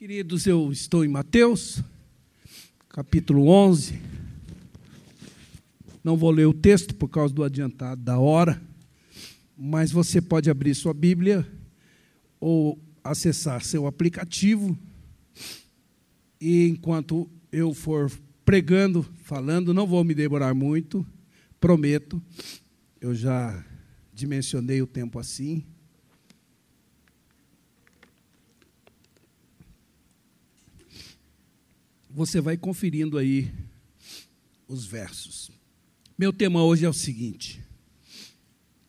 Queridos, eu estou em Mateus, capítulo 11. Não vou ler o texto por causa do adiantado da hora, mas você pode abrir sua Bíblia ou acessar seu aplicativo. E enquanto eu for pregando, falando, não vou me demorar muito, prometo. Eu já dimensionei o tempo assim. Você vai conferindo aí os versos. Meu tema hoje é o seguinte: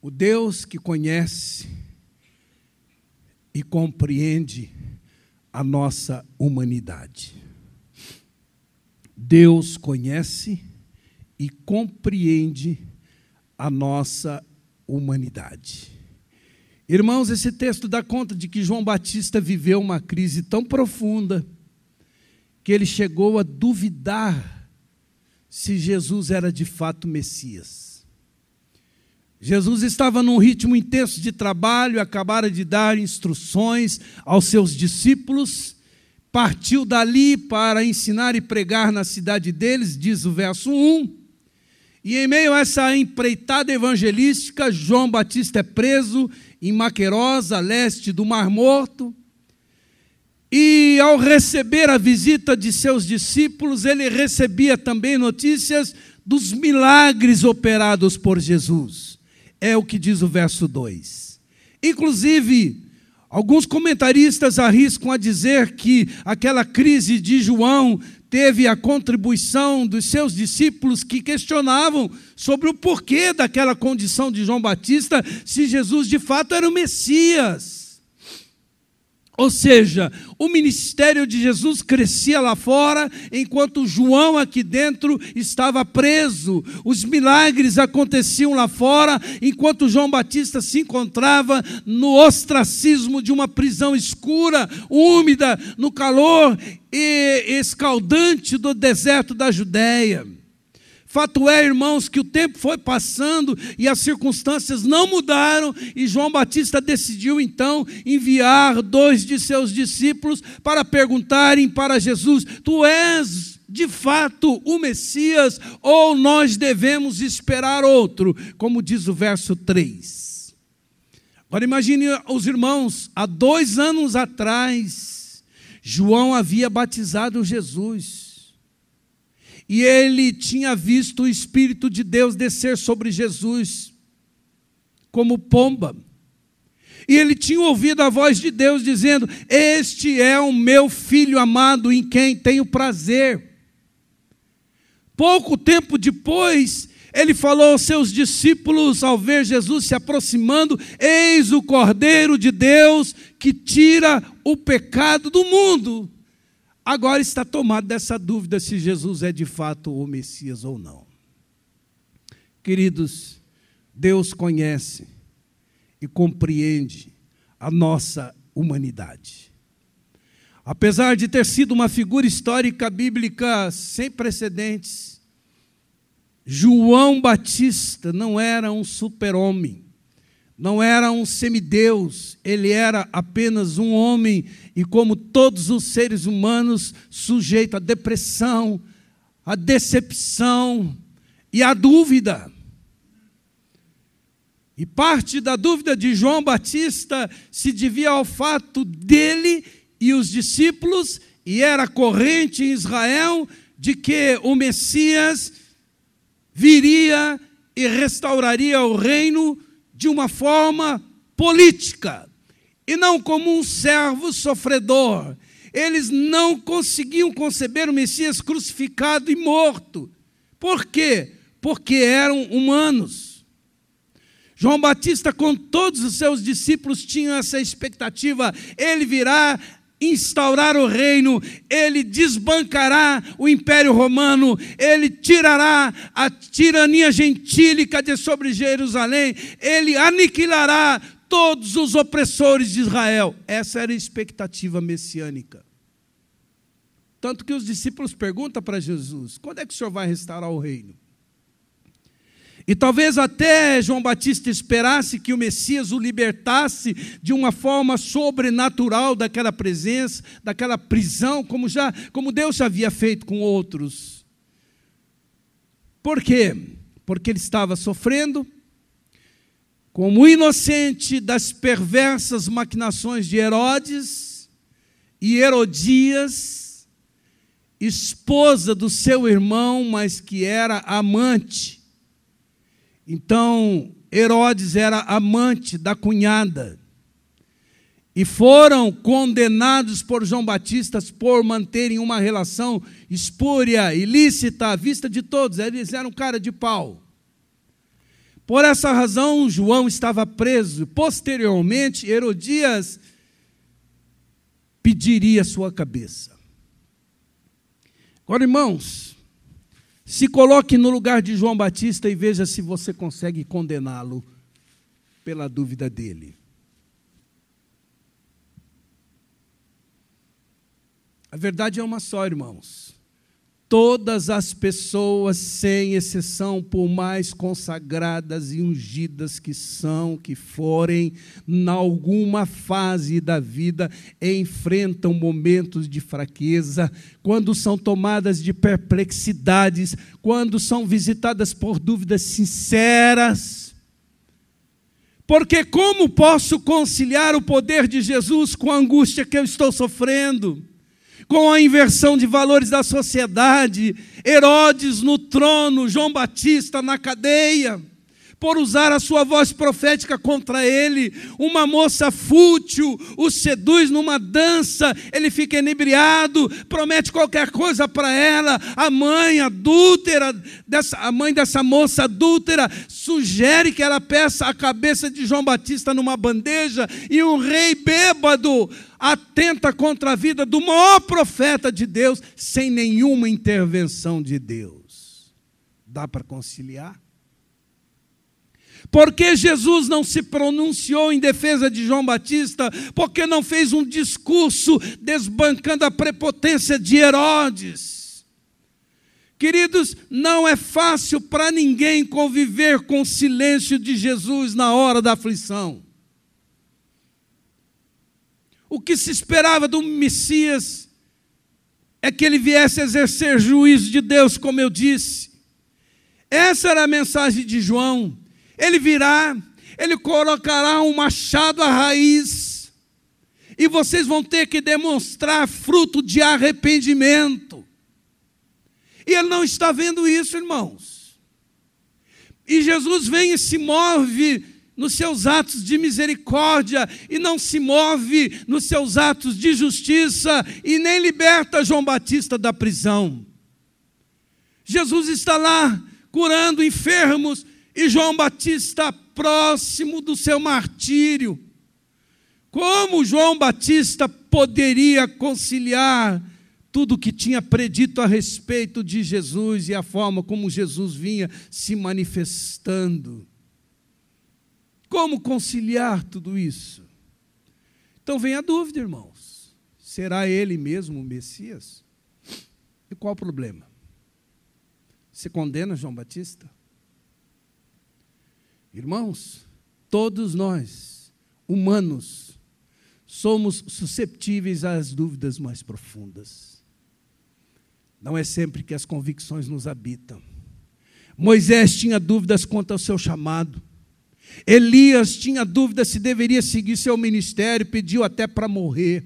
o Deus que conhece e compreende a nossa humanidade. Deus conhece e compreende a nossa humanidade. Irmãos, esse texto dá conta de que João Batista viveu uma crise tão profunda que ele chegou a duvidar se Jesus era de fato Messias. Jesus estava num ritmo intenso de trabalho, acabara de dar instruções aos seus discípulos, partiu dali para ensinar e pregar na cidade deles, diz o verso 1. E em meio a essa empreitada evangelística, João Batista é preso em Maquerosa, leste do Mar Morto. E ao receber a visita de seus discípulos, ele recebia também notícias dos milagres operados por Jesus. É o que diz o verso 2. Inclusive, alguns comentaristas arriscam a dizer que aquela crise de João teve a contribuição dos seus discípulos que questionavam sobre o porquê daquela condição de João Batista, se Jesus de fato era o Messias. Ou seja, o ministério de Jesus crescia lá fora, enquanto João aqui dentro estava preso. Os milagres aconteciam lá fora, enquanto João Batista se encontrava no ostracismo de uma prisão escura, úmida, no calor e escaldante do deserto da Judéia. Fato é, irmãos, que o tempo foi passando e as circunstâncias não mudaram, e João Batista decidiu então enviar dois de seus discípulos para perguntarem para Jesus: Tu és de fato o Messias ou nós devemos esperar outro? Como diz o verso 3. Agora imagine os irmãos, há dois anos atrás, João havia batizado Jesus e ele tinha visto o Espírito de Deus descer sobre Jesus como pomba. E ele tinha ouvido a voz de Deus dizendo: Este é o meu filho amado em quem tenho prazer. Pouco tempo depois, ele falou aos seus discípulos, ao ver Jesus se aproximando: Eis o Cordeiro de Deus que tira o pecado do mundo agora está tomado dessa dúvida se Jesus é de fato o Messias ou não. Queridos, Deus conhece e compreende a nossa humanidade. Apesar de ter sido uma figura histórica bíblica sem precedentes, João Batista não era um super-homem não era um semideus, ele era apenas um homem e, como todos os seres humanos, sujeito à depressão, à decepção e à dúvida. E parte da dúvida de João Batista se devia ao fato dele e os discípulos, e era corrente em Israel, de que o Messias viria e restauraria o reino de uma forma política e não como um servo sofredor. Eles não conseguiam conceber o Messias crucificado e morto. Por quê? Porque eram humanos. João Batista, com todos os seus discípulos, tinham essa expectativa: ele virá instaurar o reino, ele desbancará o império romano, ele tirará a tirania gentílica de sobre Jerusalém, ele aniquilará todos os opressores de Israel. Essa era a expectativa messiânica. Tanto que os discípulos perguntam para Jesus: quando é que o senhor vai restaurar o reino? E talvez até João Batista esperasse que o Messias o libertasse de uma forma sobrenatural daquela presença, daquela prisão, como já, como Deus já havia feito com outros. Por quê? Porque ele estava sofrendo como inocente das perversas maquinações de Herodes e Herodias, esposa do seu irmão, mas que era amante então, Herodes era amante da cunhada. E foram condenados por João Batista por manterem uma relação espúria, ilícita, à vista de todos. Eles eram cara de pau. Por essa razão, João estava preso. Posteriormente, Herodias pediria sua cabeça. Agora, irmãos, se coloque no lugar de João Batista e veja se você consegue condená-lo pela dúvida dele. A verdade é uma só, irmãos. Todas as pessoas, sem exceção, por mais consagradas e ungidas que são, que forem, em alguma fase da vida, enfrentam momentos de fraqueza, quando são tomadas de perplexidades, quando são visitadas por dúvidas sinceras. Porque como posso conciliar o poder de Jesus com a angústia que eu estou sofrendo? Com a inversão de valores da sociedade, Herodes no trono, João Batista na cadeia, por usar a sua voz profética contra ele, uma moça fútil o seduz numa dança, ele fica inebriado, promete qualquer coisa para ela, a mãe adúltera, dessa, a mãe dessa moça adúltera, sugere que ela peça a cabeça de João Batista numa bandeja, e um rei bêbado atenta contra a vida do maior profeta de Deus, sem nenhuma intervenção de Deus. Dá para conciliar? Porque Jesus não se pronunciou em defesa de João Batista? Porque não fez um discurso desbancando a prepotência de Herodes? Queridos, não é fácil para ninguém conviver com o silêncio de Jesus na hora da aflição. O que se esperava do Messias é que ele viesse exercer juízo de Deus, como eu disse. Essa era a mensagem de João. Ele virá, ele colocará um machado à raiz, e vocês vão ter que demonstrar fruto de arrependimento. E ele não está vendo isso, irmãos. E Jesus vem e se move nos seus atos de misericórdia e não se move nos seus atos de justiça e nem liberta João Batista da prisão. Jesus está lá curando enfermos e João Batista próximo do seu martírio. Como João Batista poderia conciliar tudo o que tinha predito a respeito de Jesus e a forma como Jesus vinha se manifestando? Como conciliar tudo isso? Então vem a dúvida, irmãos: será ele mesmo o Messias? E qual o problema? Você condena João Batista? Irmãos, todos nós, humanos, somos susceptíveis às dúvidas mais profundas. Não é sempre que as convicções nos habitam. Moisés tinha dúvidas quanto ao seu chamado. Elias tinha dúvida se deveria seguir seu ministério, pediu até para morrer.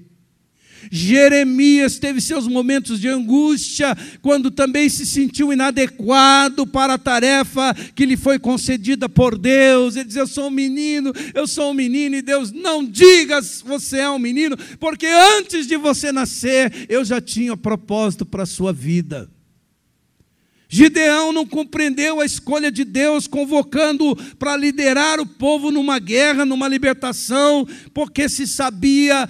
Jeremias teve seus momentos de angústia, quando também se sentiu inadequado para a tarefa que lhe foi concedida por Deus. Ele diz: Eu sou um menino, eu sou um menino, e Deus não diga você é um menino, porque antes de você nascer, eu já tinha propósito para a sua vida. Gideão não compreendeu a escolha de Deus, convocando para liderar o povo numa guerra, numa libertação, porque se sabia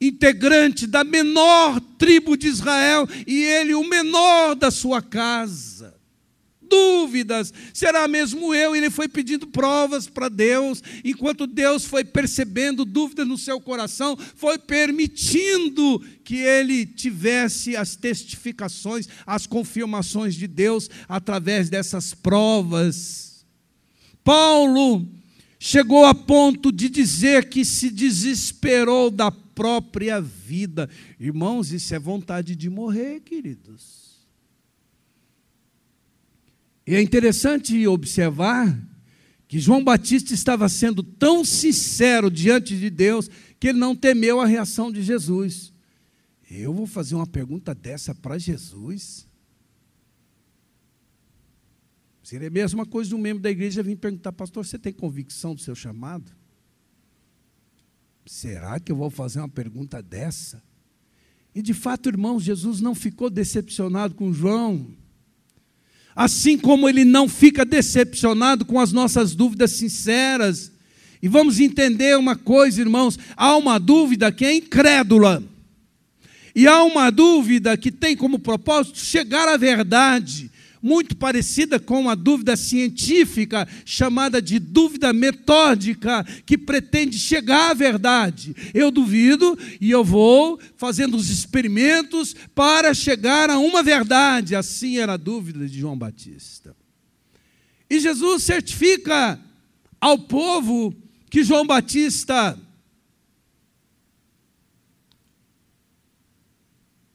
integrante da menor tribo de Israel e ele o menor da sua casa dúvidas. Será mesmo eu? Ele foi pedindo provas para Deus, enquanto Deus foi percebendo dúvidas no seu coração, foi permitindo que ele tivesse as testificações, as confirmações de Deus através dessas provas. Paulo chegou a ponto de dizer que se desesperou da própria vida. Irmãos, isso é vontade de morrer, queridos. E é interessante observar que João Batista estava sendo tão sincero diante de Deus que ele não temeu a reação de Jesus. Eu vou fazer uma pergunta dessa para Jesus. Seria a mesma coisa de um membro da igreja vir perguntar, pastor, você tem convicção do seu chamado? Será que eu vou fazer uma pergunta dessa? E de fato, irmãos, Jesus não ficou decepcionado com João. Assim como ele não fica decepcionado com as nossas dúvidas sinceras. E vamos entender uma coisa, irmãos: há uma dúvida que é incrédula. E há uma dúvida que tem como propósito chegar à verdade muito parecida com uma dúvida científica chamada de dúvida metódica, que pretende chegar à verdade. Eu duvido e eu vou fazendo os experimentos para chegar a uma verdade. Assim era a dúvida de João Batista. E Jesus certifica ao povo que João Batista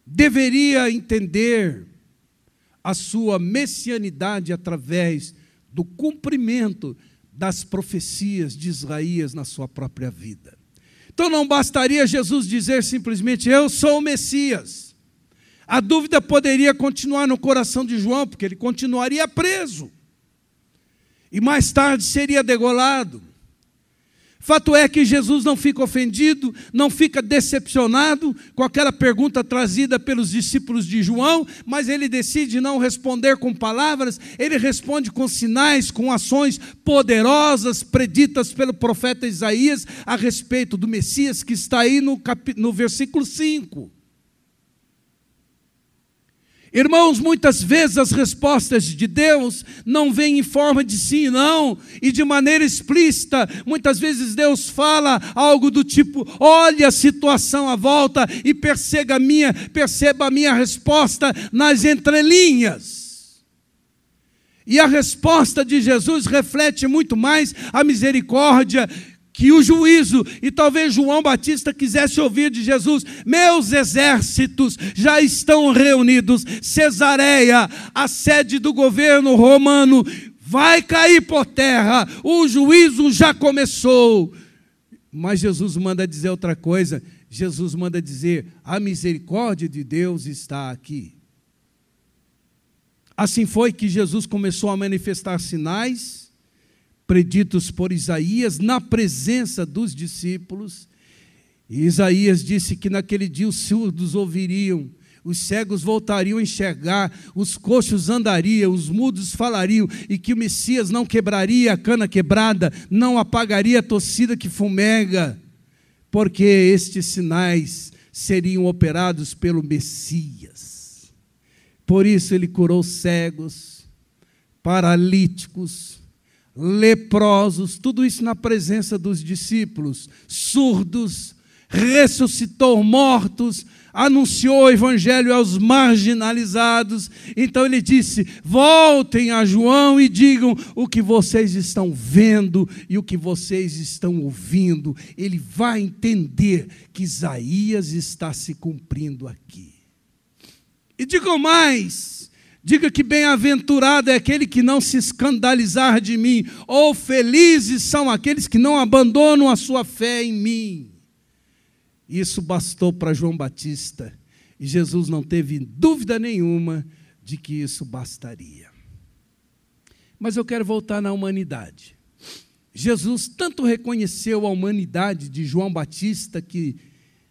deveria entender a sua messianidade através do cumprimento das profecias de Isaías na sua própria vida. Então não bastaria Jesus dizer simplesmente: Eu sou o Messias. A dúvida poderia continuar no coração de João, porque ele continuaria preso. E mais tarde seria degolado. Fato é que Jesus não fica ofendido, não fica decepcionado com aquela pergunta trazida pelos discípulos de João, mas ele decide não responder com palavras, ele responde com sinais, com ações poderosas preditas pelo profeta Isaías a respeito do Messias, que está aí no, cap... no versículo 5. Irmãos, muitas vezes as respostas de Deus não vêm em forma de sim e não, e de maneira explícita. Muitas vezes Deus fala algo do tipo: olhe a situação à volta e perceba a minha, perceba a minha resposta nas entrelinhas. E a resposta de Jesus reflete muito mais a misericórdia que o juízo, e talvez João Batista quisesse ouvir de Jesus: meus exércitos já estão reunidos, Cesareia, a sede do governo romano, vai cair por terra, o juízo já começou. Mas Jesus manda dizer outra coisa: Jesus manda dizer: a misericórdia de Deus está aqui. Assim foi que Jesus começou a manifestar sinais preditos por Isaías na presença dos discípulos. E Isaías disse que naquele dia os surdos ouviriam, os cegos voltariam a enxergar, os coxos andariam, os mudos falariam, e que o Messias não quebraria a cana quebrada, não apagaria a torcida que fumega, porque estes sinais seriam operados pelo Messias. Por isso ele curou cegos, paralíticos, leprosos, tudo isso na presença dos discípulos, surdos, ressuscitou mortos, anunciou o evangelho aos marginalizados. Então ele disse: voltem a João e digam o que vocês estão vendo e o que vocês estão ouvindo. Ele vai entender que Isaías está se cumprindo aqui. E digam mais, Diga que bem-aventurado é aquele que não se escandalizar de mim, ou felizes são aqueles que não abandonam a sua fé em mim. Isso bastou para João Batista, e Jesus não teve dúvida nenhuma de que isso bastaria. Mas eu quero voltar na humanidade. Jesus tanto reconheceu a humanidade de João Batista que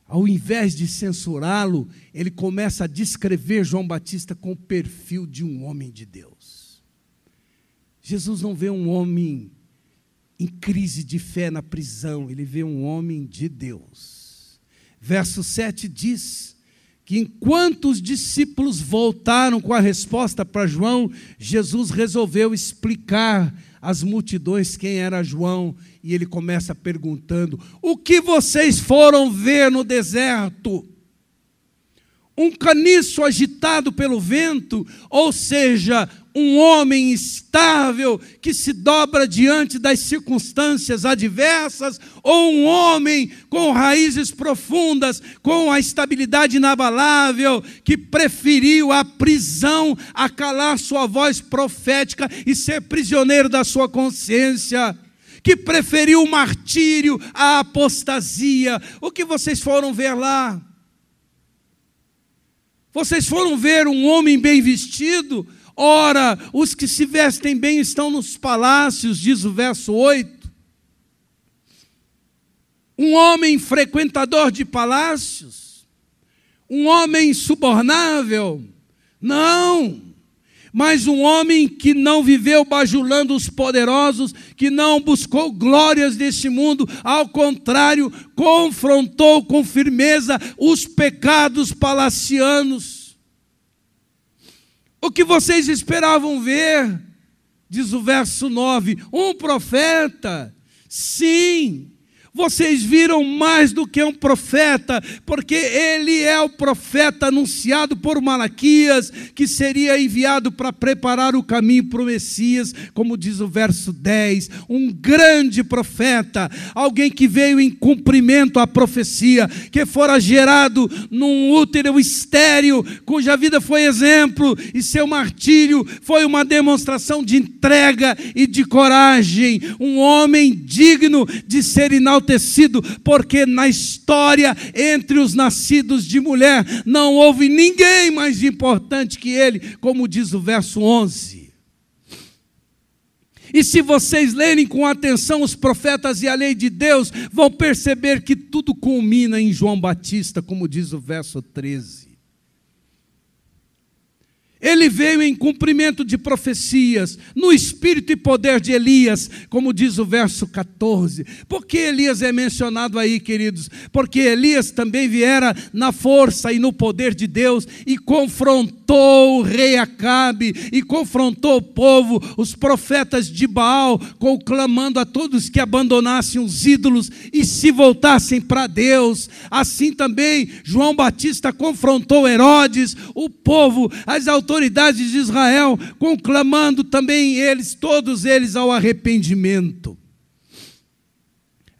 ao invés de censurá-lo, ele começa a descrever João Batista com o perfil de um homem de Deus. Jesus não vê um homem em crise de fé na prisão, ele vê um homem de Deus. Verso 7 diz que enquanto os discípulos voltaram com a resposta para João, Jesus resolveu explicar às multidões quem era João e ele começa perguntando: O que vocês foram ver no deserto? Um caniço agitado pelo vento, ou seja, um homem estável que se dobra diante das circunstâncias adversas, ou um homem com raízes profundas, com a estabilidade inabalável, que preferiu a prisão a calar sua voz profética e ser prisioneiro da sua consciência? Que preferiu o martírio à apostasia. O que vocês foram ver lá? Vocês foram ver um homem bem vestido? Ora, os que se vestem bem estão nos palácios, diz o verso 8. Um homem frequentador de palácios? Um homem subornável? Não. Mas um homem que não viveu bajulando os poderosos, que não buscou glórias deste mundo, ao contrário, confrontou com firmeza os pecados palacianos o que vocês esperavam ver? Diz o verso 9: um profeta. Sim, vocês viram mais do que um profeta, porque ele é o profeta anunciado por Malaquias, que seria enviado para preparar o caminho para o Messias, como diz o verso 10. Um grande profeta, alguém que veio em cumprimento à profecia, que fora gerado num útero estéreo, cuja vida foi exemplo, e seu martírio foi uma demonstração de entrega e de coragem. Um homem digno de ser inalterado enaltecido, porque na história entre os nascidos de mulher não houve ninguém mais importante que ele, como diz o verso 11. E se vocês lerem com atenção os profetas e a lei de Deus, vão perceber que tudo culmina em João Batista, como diz o verso 13. Ele veio em cumprimento de profecias, no espírito e poder de Elias, como diz o verso 14. Por que Elias é mencionado aí, queridos? Porque Elias também viera na força e no poder de Deus e confrontou o rei Acabe e confrontou o povo, os profetas de Baal, conclamando a todos que abandonassem os ídolos e se voltassem para Deus. Assim também João Batista confrontou Herodes, o povo, as autoridades autoridades de Israel, conclamando também eles, todos eles, ao arrependimento.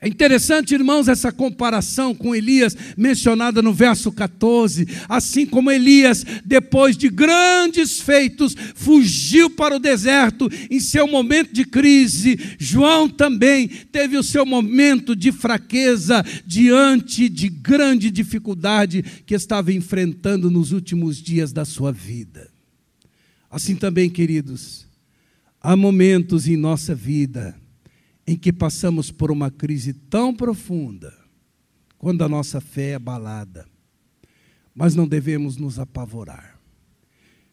É interessante, irmãos, essa comparação com Elias mencionada no verso 14. Assim como Elias, depois de grandes feitos, fugiu para o deserto em seu momento de crise, João também teve o seu momento de fraqueza diante de grande dificuldade que estava enfrentando nos últimos dias da sua vida. Assim também, queridos, há momentos em nossa vida em que passamos por uma crise tão profunda, quando a nossa fé é abalada, mas não devemos nos apavorar,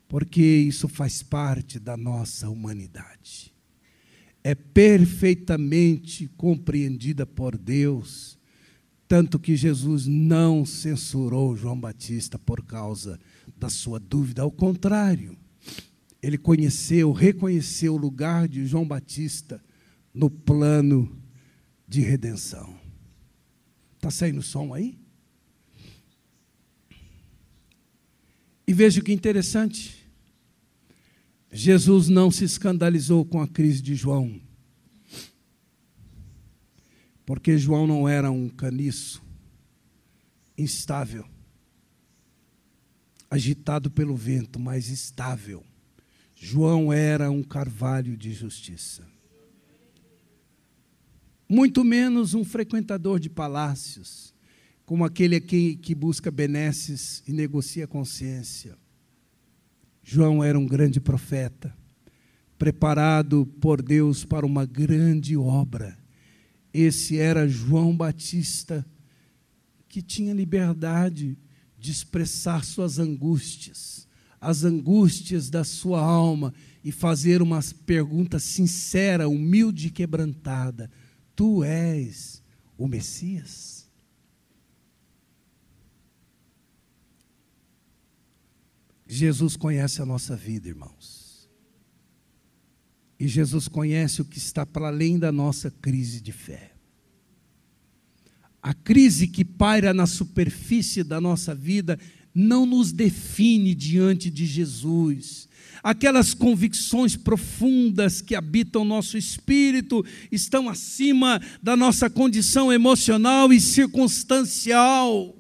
porque isso faz parte da nossa humanidade. É perfeitamente compreendida por Deus, tanto que Jesus não censurou João Batista por causa da sua dúvida, ao contrário, ele conheceu, reconheceu o lugar de João Batista no plano de redenção. Está saindo som aí? E veja que interessante. Jesus não se escandalizou com a crise de João. Porque João não era um caniço instável, agitado pelo vento, mas estável. João era um carvalho de justiça. Muito menos um frequentador de palácios, como aquele aqui que busca benesses e negocia consciência. João era um grande profeta, preparado por Deus para uma grande obra. Esse era João Batista, que tinha liberdade de expressar suas angústias as angústias da sua alma e fazer uma pergunta sincera, humilde e quebrantada: Tu és o Messias? Jesus conhece a nossa vida, irmãos. E Jesus conhece o que está para além da nossa crise de fé. A crise que paira na superfície da nossa vida não nos define diante de Jesus. Aquelas convicções profundas que habitam nosso espírito estão acima da nossa condição emocional e circunstancial.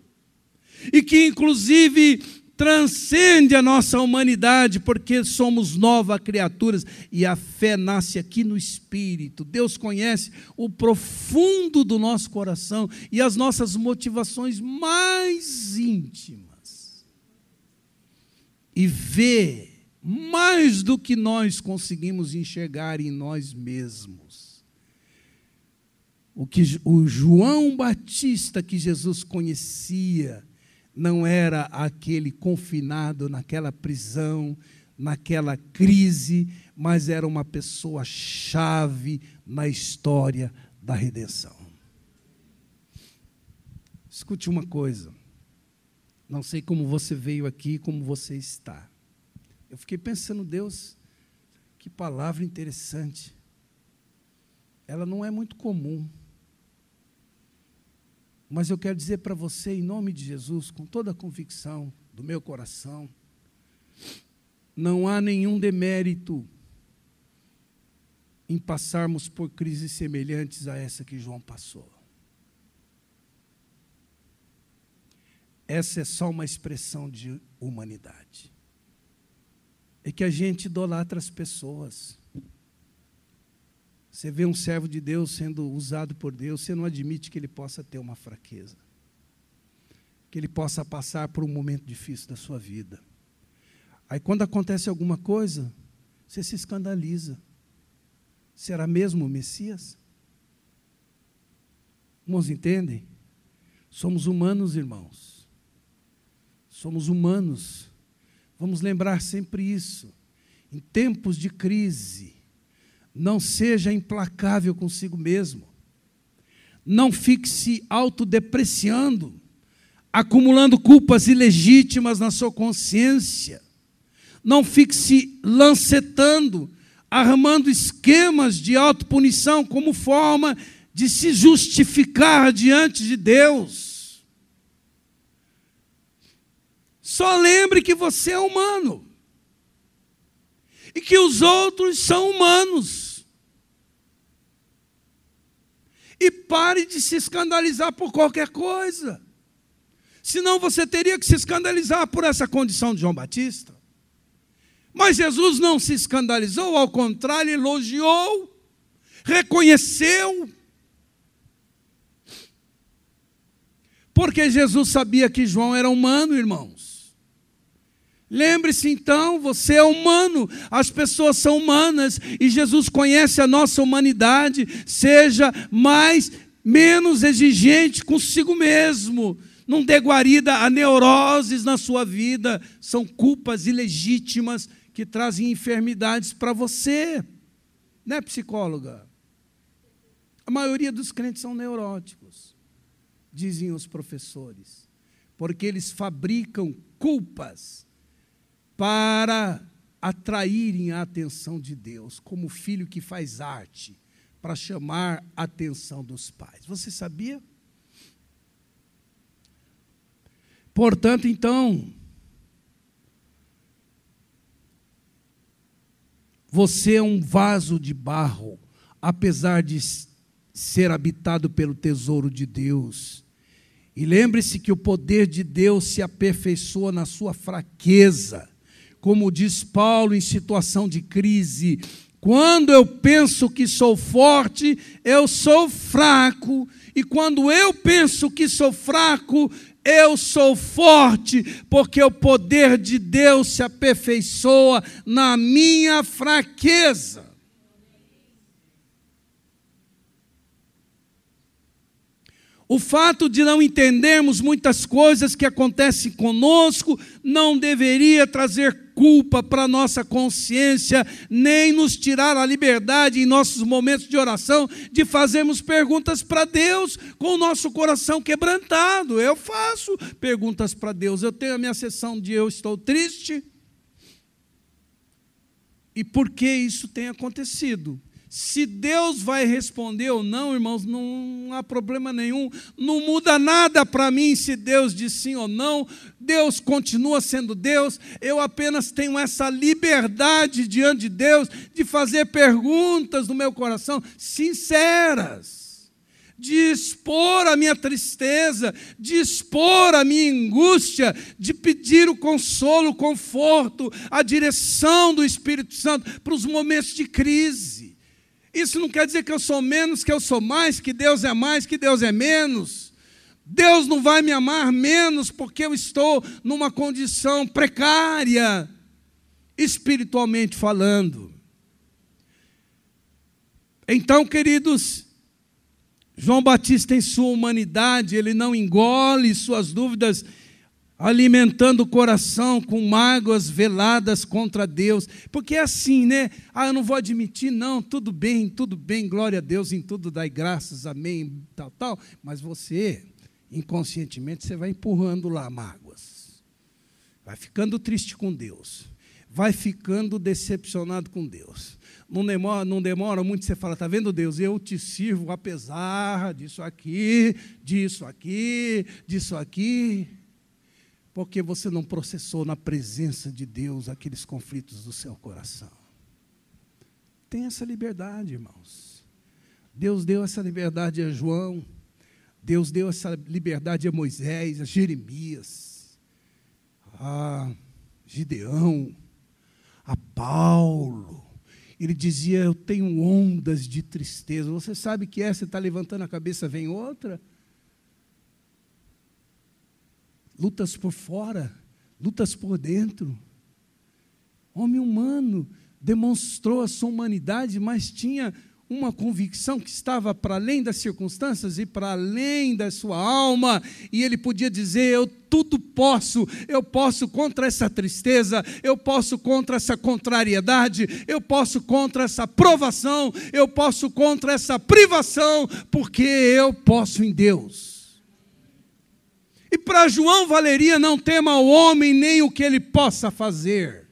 E que, inclusive, transcende a nossa humanidade, porque somos novas criaturas e a fé nasce aqui no espírito. Deus conhece o profundo do nosso coração e as nossas motivações mais íntimas. E vê mais do que nós conseguimos enxergar em nós mesmos. O que o João Batista que Jesus conhecia, não era aquele confinado naquela prisão, naquela crise, mas era uma pessoa chave na história da redenção. Escute uma coisa. Não sei como você veio aqui, como você está. Eu fiquei pensando, Deus, que palavra interessante. Ela não é muito comum. Mas eu quero dizer para você, em nome de Jesus, com toda a convicção do meu coração, não há nenhum demérito em passarmos por crises semelhantes a essa que João passou. Essa é só uma expressão de humanidade. É que a gente idolatra as pessoas. Você vê um servo de Deus sendo usado por Deus, você não admite que ele possa ter uma fraqueza, que ele possa passar por um momento difícil da sua vida. Aí, quando acontece alguma coisa, você se escandaliza. Será mesmo o Messias? Irmãos, entendem? Somos humanos, irmãos. Somos humanos. Vamos lembrar sempre isso. Em tempos de crise, não seja implacável consigo mesmo. Não fique se autodepreciando, acumulando culpas ilegítimas na sua consciência. Não fique se lancetando, armando esquemas de autopunição como forma de se justificar diante de Deus. Só lembre que você é humano e que os outros são humanos. E pare de se escandalizar por qualquer coisa. Senão você teria que se escandalizar por essa condição de João Batista. Mas Jesus não se escandalizou, ao contrário, elogiou, reconheceu. Porque Jesus sabia que João era humano, irmãos. Lembre-se então, você é humano, as pessoas são humanas e Jesus conhece a nossa humanidade. Seja mais, menos exigente consigo mesmo. Não dê guarida a neuroses na sua vida, são culpas ilegítimas que trazem enfermidades para você. Não é psicóloga? A maioria dos crentes são neuróticos, dizem os professores, porque eles fabricam culpas para atraírem a atenção de Deus, como filho que faz arte, para chamar a atenção dos pais. Você sabia? Portanto, então, você é um vaso de barro, apesar de ser habitado pelo tesouro de Deus. E lembre-se que o poder de Deus se aperfeiçoa na sua fraqueza como diz Paulo em situação de crise, quando eu penso que sou forte, eu sou fraco, e quando eu penso que sou fraco, eu sou forte, porque o poder de Deus se aperfeiçoa na minha fraqueza. O fato de não entendermos muitas coisas que acontecem conosco não deveria trazer culpa para nossa consciência, nem nos tirar a liberdade em nossos momentos de oração de fazermos perguntas para Deus com o nosso coração quebrantado. Eu faço perguntas para Deus. Eu tenho a minha sessão de eu estou triste. E por que isso tem acontecido? Se Deus vai responder ou não, irmãos, não há problema nenhum. Não muda nada para mim se Deus diz sim ou não. Deus continua sendo Deus. Eu apenas tenho essa liberdade diante de Deus de fazer perguntas no meu coração sinceras de expor a minha tristeza, de expor a minha angústia, de pedir o consolo, o conforto, a direção do Espírito Santo para os momentos de crise. Isso não quer dizer que eu sou menos, que eu sou mais, que Deus é mais, que Deus é menos. Deus não vai me amar menos porque eu estou numa condição precária, espiritualmente falando. Então, queridos, João Batista, em sua humanidade, ele não engole suas dúvidas, alimentando o coração com mágoas veladas contra Deus, porque é assim, né? Ah, eu não vou admitir, não, tudo bem, tudo bem, glória a Deus, em tudo dai graças, amém, tal, tal, mas você, inconscientemente, você vai empurrando lá mágoas, vai ficando triste com Deus, vai ficando decepcionado com Deus. Não demora, não demora muito, você fala, está vendo Deus, eu te sirvo apesar disso aqui, disso aqui, disso aqui, porque você não processou na presença de Deus aqueles conflitos do seu coração. Tem essa liberdade, irmãos. Deus deu essa liberdade a João, Deus deu essa liberdade a Moisés, a Jeremias, a Gideão, a Paulo, ele dizia: Eu tenho ondas de tristeza. Você sabe que? Você está levantando a cabeça, vem outra. Lutas por fora, lutas por dentro. Homem humano demonstrou a sua humanidade, mas tinha uma convicção que estava para além das circunstâncias e para além da sua alma, e ele podia dizer: Eu tudo posso, eu posso contra essa tristeza, eu posso contra essa contrariedade, eu posso contra essa provação, eu posso contra essa privação, porque eu posso em Deus. E para João valeria não tema o homem nem o que ele possa fazer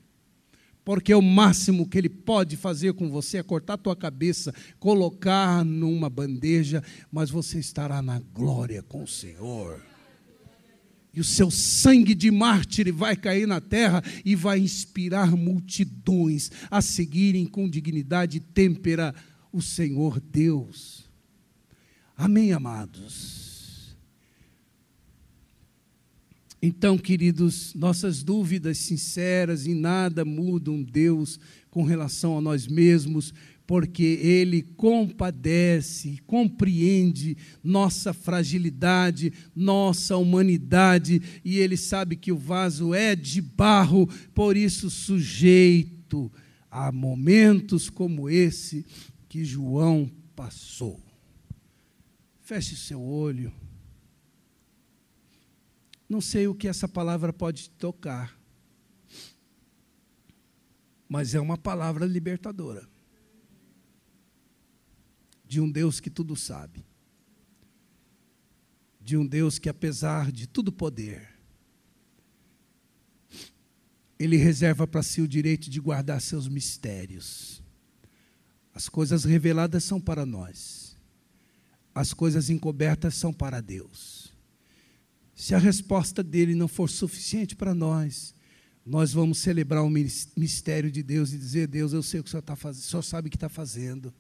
porque o máximo que ele pode fazer com você é cortar a tua cabeça, colocar numa bandeja, mas você estará na glória com o Senhor. E o seu sangue de mártir vai cair na terra e vai inspirar multidões a seguirem com dignidade e têmpera o Senhor Deus. Amém, amados. Então, queridos, nossas dúvidas sinceras em nada mudam Deus com relação a nós mesmos, porque Ele compadece, compreende nossa fragilidade, nossa humanidade, e Ele sabe que o vaso é de barro, por isso sujeito a momentos como esse que João passou. Feche seu olho. Não sei o que essa palavra pode tocar, mas é uma palavra libertadora de um Deus que tudo sabe, de um Deus que, apesar de tudo poder, Ele reserva para si o direito de guardar seus mistérios. As coisas reveladas são para nós, as coisas encobertas são para Deus. Se a resposta dele não for suficiente para nós, nós vamos celebrar o mistério de Deus e dizer: Deus, eu sei o que o Senhor está fazendo, o Senhor sabe o que está fazendo.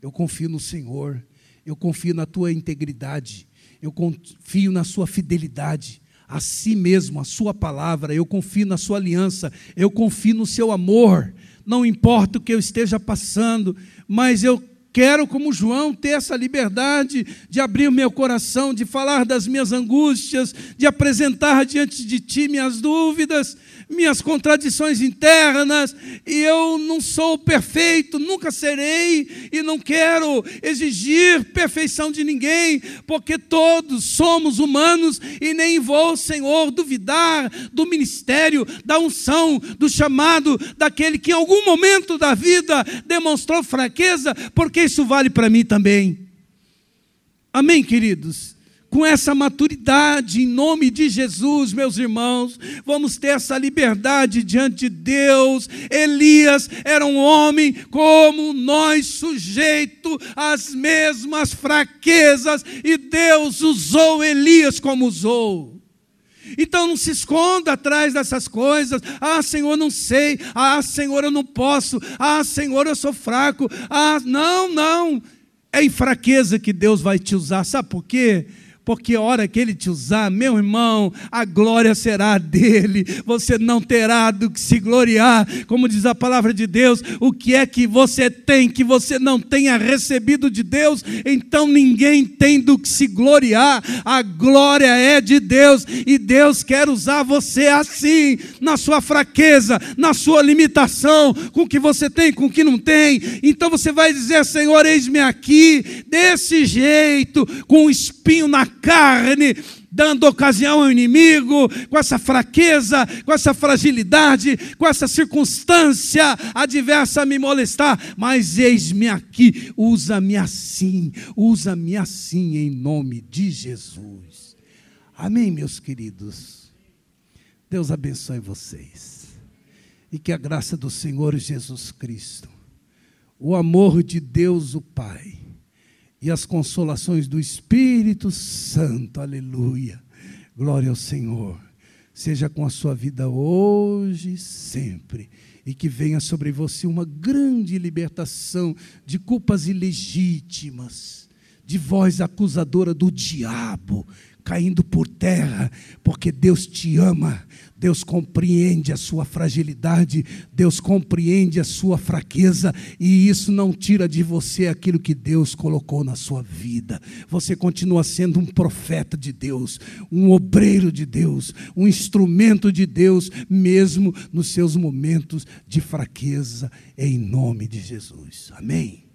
Eu confio no Senhor, eu confio na tua integridade, eu confio na sua fidelidade. A si mesmo, a sua palavra, eu confio na sua aliança, eu confio no seu amor. Não importa o que eu esteja passando, mas eu Quero, como João, ter essa liberdade de abrir o meu coração, de falar das minhas angústias, de apresentar diante de ti minhas dúvidas, minhas contradições internas, e eu não sou perfeito, nunca serei, e não quero exigir perfeição de ninguém, porque todos somos humanos e nem vou, Senhor, duvidar do ministério, da unção, do chamado daquele que em algum momento da vida demonstrou fraqueza, porque isso vale para mim também. Amém, queridos? Com essa maturidade, em nome de Jesus, meus irmãos, vamos ter essa liberdade diante de Deus. Elias era um homem como nós, sujeito às mesmas fraquezas, e Deus usou Elias como usou. Então não se esconda atrás dessas coisas. Ah, Senhor, não sei. Ah, Senhor, eu não posso. Ah, Senhor, eu sou fraco. Ah, não, não. É em fraqueza que Deus vai te usar. Sabe por quê? Porque a hora que ele te usar, meu irmão, a glória será dele, você não terá do que se gloriar, como diz a palavra de Deus, o que é que você tem que você não tenha recebido de Deus, então ninguém tem do que se gloriar, a glória é de Deus, e Deus quer usar você assim, na sua fraqueza, na sua limitação, com o que você tem, com o que não tem, então você vai dizer, Senhor, eis-me aqui, desse jeito, com o espinho na carne, dando ocasião ao inimigo, com essa fraqueza, com essa fragilidade, com essa circunstância adversa a me molestar, mas eis-me aqui, usa-me assim, usa-me assim em nome de Jesus. Amém, meus queridos. Deus abençoe vocês. E que a graça do Senhor Jesus Cristo, o amor de Deus o Pai, e as consolações do Espírito Santo, aleluia. Glória ao Senhor. Seja com a sua vida hoje e sempre. E que venha sobre você uma grande libertação de culpas ilegítimas, de voz acusadora do diabo, caindo por terra, porque Deus te ama, Deus compreende a sua fragilidade, Deus compreende a sua fraqueza, e isso não tira de você aquilo que Deus colocou na sua vida. Você continua sendo um profeta de Deus, um obreiro de Deus, um instrumento de Deus, mesmo nos seus momentos de fraqueza, em nome de Jesus. Amém.